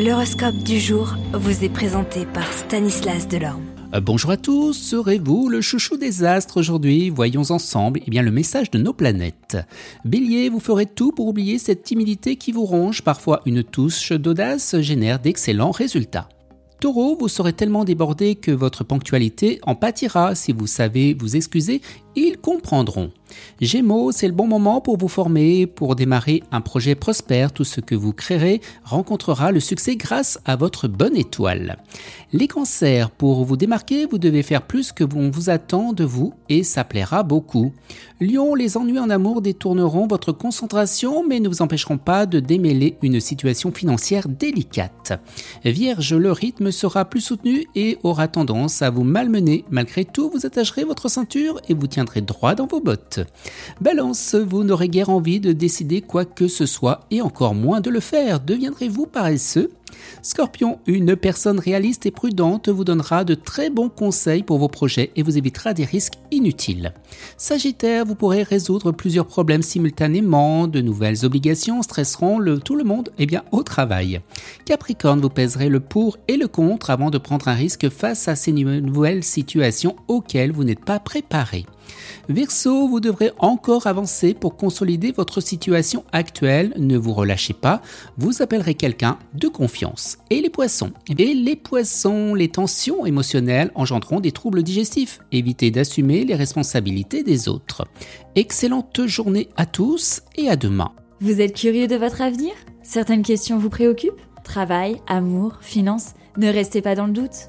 L'horoscope du jour vous est présenté par Stanislas Delorme. Euh, bonjour à tous, serez-vous le chouchou des astres aujourd'hui? Voyons ensemble eh bien, le message de nos planètes. Bélier, vous ferez tout pour oublier cette timidité qui vous ronge, parfois une touche d'audace génère d'excellents résultats. Taureau, vous serez tellement débordé que votre ponctualité en pâtira si vous savez vous excuser, ils comprendront. Gémeaux, c'est le bon moment pour vous former, pour démarrer un projet prospère. Tout ce que vous créerez rencontrera le succès grâce à votre bonne étoile. Les cancers, pour vous démarquer, vous devez faire plus que l'on vous attend de vous et ça plaira beaucoup. Lion, les ennuis en amour détourneront votre concentration mais ne vous empêcheront pas de démêler une situation financière délicate. Vierge, le rythme sera plus soutenu et aura tendance à vous malmener. Malgré tout, vous attacherez votre ceinture et vous tiendrez droit dans vos bottes. Balance, vous n'aurez guère envie de décider quoi que ce soit et encore moins de le faire. Deviendrez-vous paresseux? Scorpion, une personne réaliste et prudente vous donnera de très bons conseils pour vos projets et vous évitera des risques inutiles. Sagittaire, vous pourrez résoudre plusieurs problèmes simultanément, de nouvelles obligations stresseront tout le monde eh bien, au travail. Capricorne, vous pèserez le pour et le contre avant de prendre un risque face à ces nouvelles situations auxquelles vous n'êtes pas préparé. Verseau, vous devrez encore avancer pour consolider votre situation actuelle. Ne vous relâchez pas, vous appellerez quelqu'un de confiance. Et les poissons Et les poissons, les tensions émotionnelles engendreront des troubles digestifs. Évitez d'assumer les responsabilités des autres. Excellente journée à tous et à demain. Vous êtes curieux de votre avenir? Certaines questions vous préoccupent? Travail, amour, finances? Ne restez pas dans le doute.